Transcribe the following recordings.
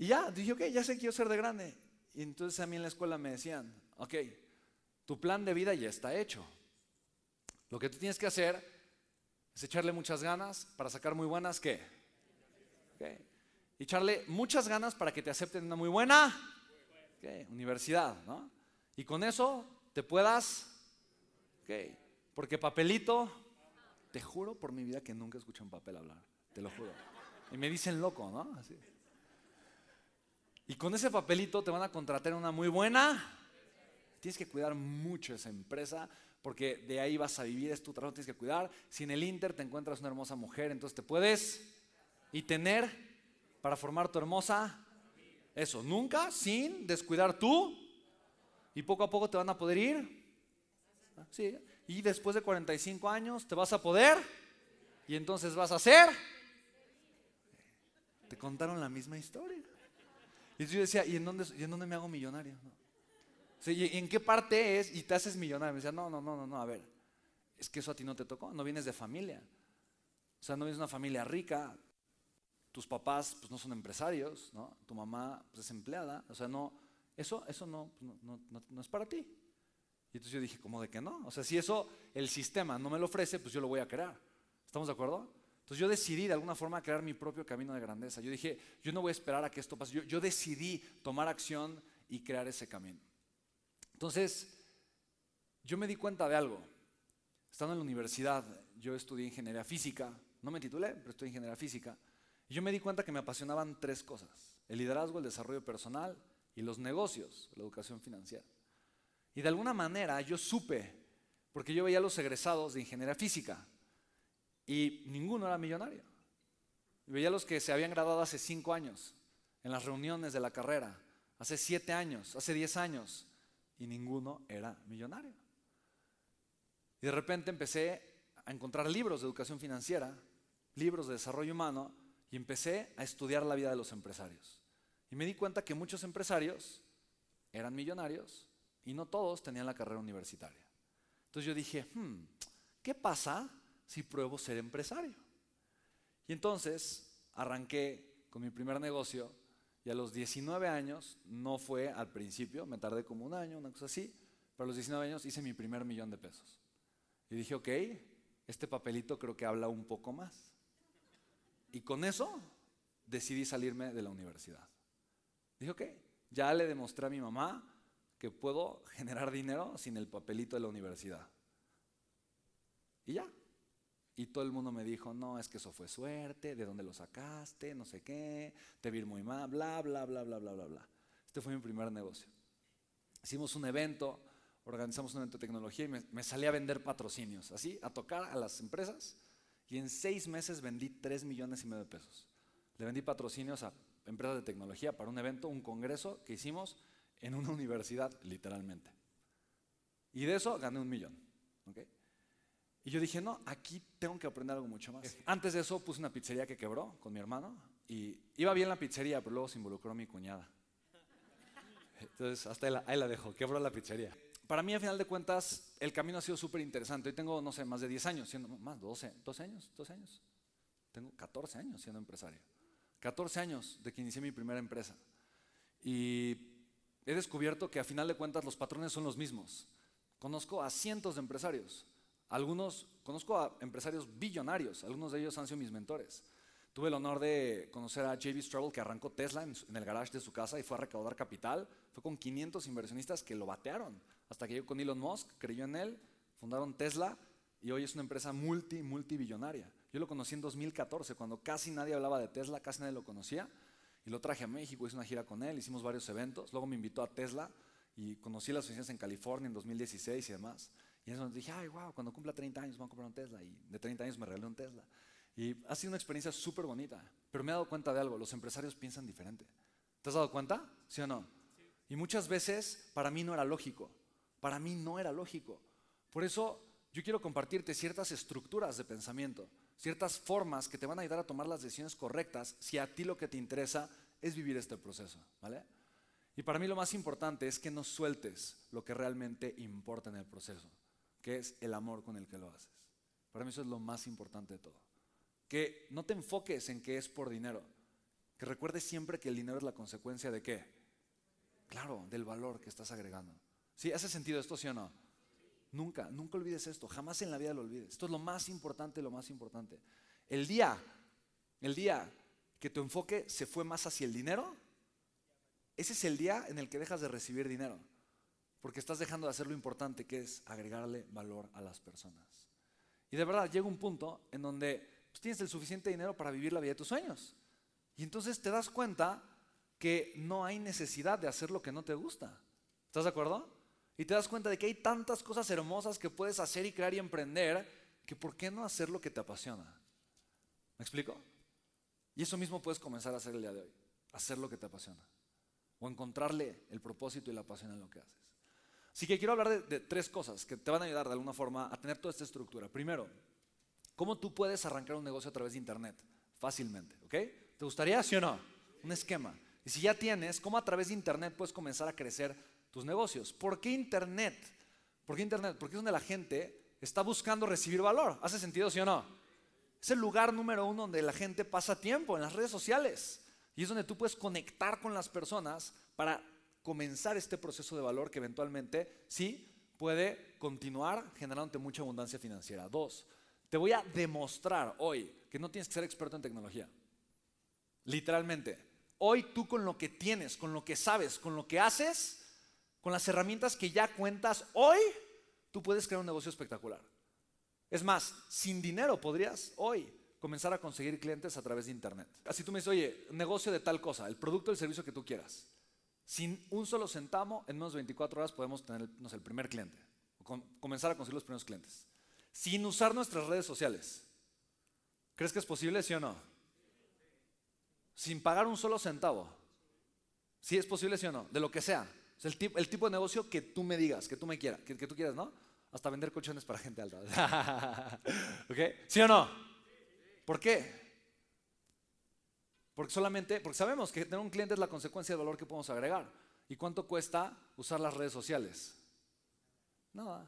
Y ya, dije, ok, ya sé que quiero ser de grande. Y entonces a mí en la escuela me decían, ok, tu plan de vida ya está hecho. Lo que tú tienes que hacer es echarle muchas ganas para sacar muy buenas, ¿qué? Okay. Echarle muchas ganas para que te acepten una muy buena universidad, ¿no? Y con eso te puedas, okay. porque papelito, te juro por mi vida que nunca escuché un papel hablar, te lo juro. Y me dicen loco, ¿no? Así. Y con ese papelito te van a contratar una muy buena. Tienes que cuidar mucho esa empresa porque de ahí vas a vivir, es tu trabajo, tienes que cuidar. Si en el Inter te encuentras una hermosa mujer, entonces te puedes y tener para formar tu hermosa. Eso, nunca sin descuidar tú. Y poco a poco te van a poder ir. Sí, y después de 45 años te vas a poder. Y entonces vas a hacer. Te contaron la misma historia. Y yo decía, ¿y en dónde, en dónde me hago millonario? ¿Y en qué parte es y te haces millonario? Me decía, no, no, no, no, no, a ver, es que eso a ti no te tocó, no vienes de familia. O sea, no vienes de una familia rica, tus papás pues, no son empresarios, ¿no? tu mamá pues, es empleada, o sea, no, eso, eso no, no, no, es para ti. Y entonces yo dije, ¿cómo de que no? O sea, si eso el sistema no me lo ofrece, pues yo lo voy a crear. ¿Estamos de acuerdo? Entonces yo decidí de alguna forma crear mi propio camino de grandeza. Yo dije, yo no voy a esperar a que esto pase. Yo, decidí tomar acción y crear ese camino. Entonces, yo me di cuenta de algo. Estando en la universidad, yo estudié ingeniería física. No me titulé, pero estudié ingeniería física. Y yo me di cuenta que me apasionaban tres cosas. El liderazgo, el desarrollo personal y los negocios, la educación financiera. Y de alguna manera yo supe, porque yo veía a los egresados de ingeniería física, y ninguno era millonario. veía a los que se habían graduado hace cinco años, en las reuniones de la carrera, hace siete años, hace diez años, y ninguno era millonario. Y de repente empecé a encontrar libros de educación financiera, libros de desarrollo humano, y empecé a estudiar la vida de los empresarios. Y me di cuenta que muchos empresarios eran millonarios y no todos tenían la carrera universitaria. Entonces yo dije, hmm, ¿qué pasa si pruebo ser empresario? Y entonces arranqué con mi primer negocio y a los 19 años, no fue al principio, me tardé como un año, una cosa así, pero a los 19 años hice mi primer millón de pesos. Y dije, ok, este papelito creo que habla un poco más. Y con eso decidí salirme de la universidad. Dije, ok, ya le demostré a mi mamá que puedo generar dinero sin el papelito de la universidad. Y ya, y todo el mundo me dijo, no, es que eso fue suerte, ¿de dónde lo sacaste? No sé qué, te vi muy mal, bla, bla, bla, bla, bla, bla, bla. Este fue mi primer negocio. Hicimos un evento, organizamos un evento de tecnología y me, salí a vender patrocinios, así, a tocar a las empresas. Y en seis meses vendí tres millones y medio de pesos. Le vendí patrocinios a empresas de tecnología para un evento, un congreso que hicimos en una universidad, literalmente. Y de eso gané un millón. ¿okay? Y yo dije, no, aquí tengo que aprender algo mucho más. Antes de eso puse una pizzería que quebró con mi hermano y iba bien la pizzería, pero luego se involucró mi cuñada. Entonces, hasta ahí la, ahí la dejo, quebró la pizzería. Para mí, a final de cuentas, el camino ha sido súper interesante. Hoy tengo, no sé, más de 10 años, siendo, más, 12, 12 años, 12 años. Tengo 14 años siendo empresario. 14 años de que inicié mi primera empresa. Y he descubierto que a final de cuentas los patrones son los mismos. Conozco a cientos de empresarios algunos, conozco a empresarios billonarios, algunos de ellos han sido mis mentores. Tuve el honor de conocer a J.B. Straubel que arrancó Tesla en, el garage de su casa y fue a recaudar capital. Fue con 500 inversionistas que lo batearon. Hasta que llegó con Elon Musk, creyó en él, fundaron Tesla y hoy es una empresa multi, multibillonaria. Yo lo conocí en 2014, cuando casi nadie hablaba de Tesla, casi nadie lo conocía. Y lo traje a México, hice una gira con él, hicimos varios eventos. Luego me invitó a Tesla y conocí las oficinas en California en 2016 y demás. Y entonces dije, ay, wow, cuando cumpla 30 años voy a comprar un Tesla. Y de 30 años me regalé un Tesla. Y ha sido una experiencia súper bonita. Pero me he dado cuenta de algo, los empresarios piensan diferente. ¿Te has dado cuenta? ¿Sí o no? Y muchas veces para mí no era lógico. Para mí no era lógico. Por eso yo quiero compartirte ciertas estructuras de pensamiento, ciertas formas que te van a ayudar a tomar las decisiones correctas si a ti lo que te interesa es vivir este proceso. ¿Vale? Y para mí lo más importante es que no sueltes lo que realmente importa en el proceso que es el amor con el que lo haces. Para mí eso es lo más importante de todo. Que no te enfoques en que es por dinero, que recuerdes siempre que el dinero es la consecuencia de qué? Claro, del valor que estás agregando. ¿Sí? ¿Hace sentido esto, sí o no? Nunca, nunca olvides esto, jamás en la vida lo olvides. Esto es lo más importante, lo más importante. El día, el día que tu enfoque se fue más hacia el dinero, ese es el día en el que dejas de recibir dinero, porque estás dejando de hacer lo importante que es agregarle valor a las personas. Y de verdad llega un punto en donde pues, tienes el suficiente dinero para vivir la vida de tus sueños. Y entonces te das cuenta que no hay necesidad de hacer lo que no te gusta. ¿Estás de acuerdo? Y te das cuenta de que hay tantas cosas hermosas que puedes hacer y crear y emprender, que ¿por qué no hacer lo que te apasiona? ¿Me explico? Y eso mismo puedes comenzar a hacer el día de hoy, hacer lo que te apasiona. O encontrarle el propósito y la pasión en lo que haces. Así que quiero hablar de, de, tres cosas que te van a ayudar de alguna forma a tener toda esta estructura. Primero, ¿cómo tú puedes arrancar un negocio a través de Internet? Fácilmente, ¿ok? ¿Te gustaría, sí o no? Un esquema. Y si ya tienes, ¿cómo a través de Internet puedes comenzar a crecer tus negocios. ¿Por qué Internet? ¿Por qué Internet? Porque es donde la gente está buscando recibir valor. ¿Hace sentido, sí o no? Es el lugar número uno donde la gente pasa tiempo, en las redes sociales. Y es donde tú puedes conectar con las personas para comenzar este proceso de valor que eventualmente sí puede continuar generándote mucha abundancia financiera. Dos, te voy a demostrar hoy que no tienes que ser experto en tecnología. Literalmente. Hoy tú con lo que tienes, con lo que sabes, con lo que haces, con las herramientas que ya cuentas hoy, tú puedes crear un negocio espectacular. Es más, sin dinero podrías hoy comenzar a conseguir clientes a través de Internet. Así tú me dices, oye, negocio de tal cosa, el producto o el servicio que tú quieras. Sin un solo centavo, en menos de 24 horas podemos tener el primer cliente, o comenzar a conseguir los primeros clientes. Sin usar nuestras redes sociales. ¿Crees que es posible, sí o no? Sin pagar un solo centavo. ¿Sí es posible, sí o no? De lo que sea el, tipo, el tipo de negocio que tú me digas, que tú me quieras, que, tú quieras, ¿no? Hasta vender colchones para gente alta. ¿Ok? ¿Sí o no? ¿Por qué? Porque solamente, porque sabemos que tener un cliente es la consecuencia del valor que podemos agregar. ¿Y cuánto cuesta usar las redes sociales? Nada.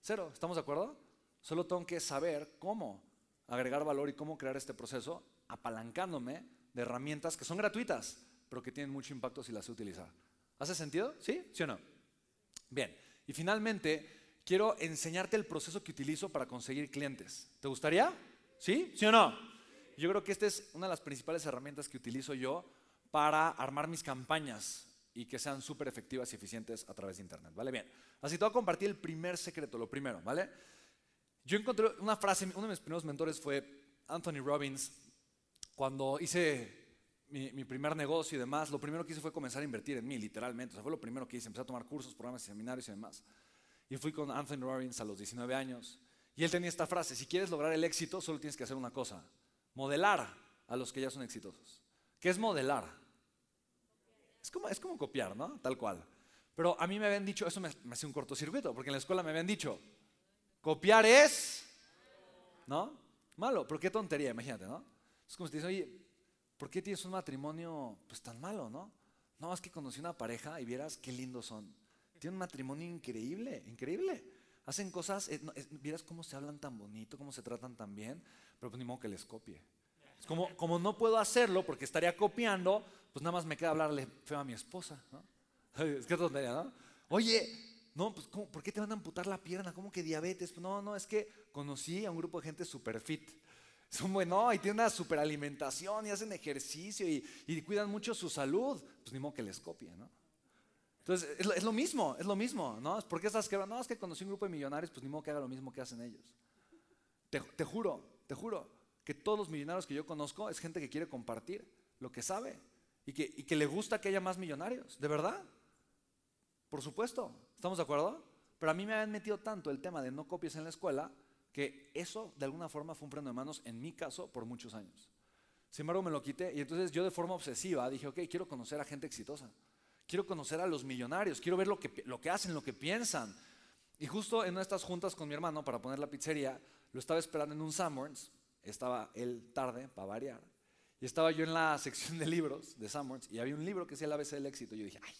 Cero. ¿Estamos de acuerdo? Solo tengo que saber cómo agregar valor y cómo crear este proceso apalancándome de herramientas que son gratuitas, pero que tienen mucho impacto si las sé utilizar. ¿Hace sentido? ¿Sí? ¿Sí o no? Bien. Y finalmente, quiero enseñarte el proceso que utilizo para conseguir clientes. ¿Te gustaría? ¿Sí? ¿Sí o no? Yo creo que esta es una de las principales herramientas que utilizo yo para armar mis campañas y que sean súper efectivas y eficientes a través de Internet. ¿Vale? Bien. Así te voy a compartir el primer secreto, lo primero, ¿vale? Yo encontré una frase, uno de mis primeros mentores fue Anthony Robbins, cuando hice mi, primer negocio y demás, lo primero que hice fue comenzar a invertir en mí, literalmente. O sea, fue lo primero que hice. Empecé a tomar cursos, programas, seminarios y demás. Y fui con Anthony Robbins a los 19 años. Y él tenía esta frase, si quieres lograr el éxito, solo tienes que hacer una cosa, modelar a los que ya son exitosos. ¿Qué es modelar? Es como, es como copiar, ¿no? Tal cual. Pero a mí me habían dicho, eso me, hacía un cortocircuito, porque en la escuela me habían dicho, copiar es, ¿no? Malo, pero qué tontería, imagínate, ¿no? Es como si te dicen, oye, ¿por qué tienes un matrimonio pues tan malo, no? No, es que conocí una pareja y vieras qué lindos son. Tienen un matrimonio increíble, increíble. Hacen cosas, eh, vieras cómo se hablan tan bonito, cómo se tratan tan bien, pero pues ni modo que les copie. Es como, como no puedo hacerlo porque estaría copiando, pues nada más me queda hablarle feo a mi esposa, ¿no? Es que tontería, ¿no? Oye, no, pues ¿por qué te van a amputar la pierna? ¿Cómo que diabetes? No, no, es que conocí a un grupo de gente super fit son buenos y tienen una superalimentación y hacen ejercicio y, cuidan mucho su salud. Pues ni modo que les copie, ¿no? Entonces, es lo, mismo, es lo mismo, ¿no? ¿Por qué estás quebrando? No, es que conocí un grupo de millonarios, pues ni modo que haga lo mismo que hacen ellos. Te, juro, te juro, que todos los millonarios que yo conozco es gente que quiere compartir lo que sabe y que, y que le gusta que haya más millonarios, ¿de verdad? Por supuesto, ¿estamos de acuerdo? Pero a mí me han metido tanto el tema de no copies en la escuela que eso de alguna forma fue un freno de manos en mi caso por muchos años. Sin embargo, me lo quité y entonces yo de forma obsesiva dije, ok, quiero conocer a gente exitosa, quiero conocer a los millonarios, quiero ver lo que, lo que hacen, lo que piensan. Y justo en estas juntas con mi hermano para poner la pizzería, lo estaba esperando en un Sanborns, estaba él tarde para variar, y estaba yo en la sección de libros de Sanborns y había un libro que decía el ABC del éxito. Y yo dije, ay,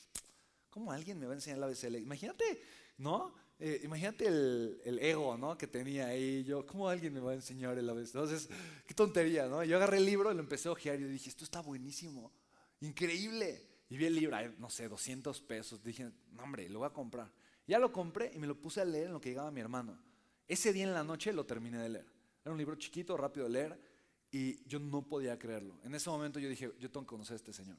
¿cómo alguien me va a enseñar el ABC del éxito? Imagínate, ¿no? eh, imagínate el, el ego, ¿no? Que tenía ahí. Yo, ¿cómo alguien me va a enseñar el ABC? Entonces, qué tontería, ¿no? Yo agarré el libro y lo empecé a ojear y dije, esto está buenísimo, increíble. Y vi el libro, no sé, 200 pesos. Dije, no, hombre, lo voy a comprar. Ya lo compré y me lo puse a leer en lo que llegaba mi hermano. Ese día en la noche lo terminé de leer. Era un libro chiquito, rápido de leer, y yo no podía creerlo. En ese momento yo dije, yo tengo que conocer a este señor.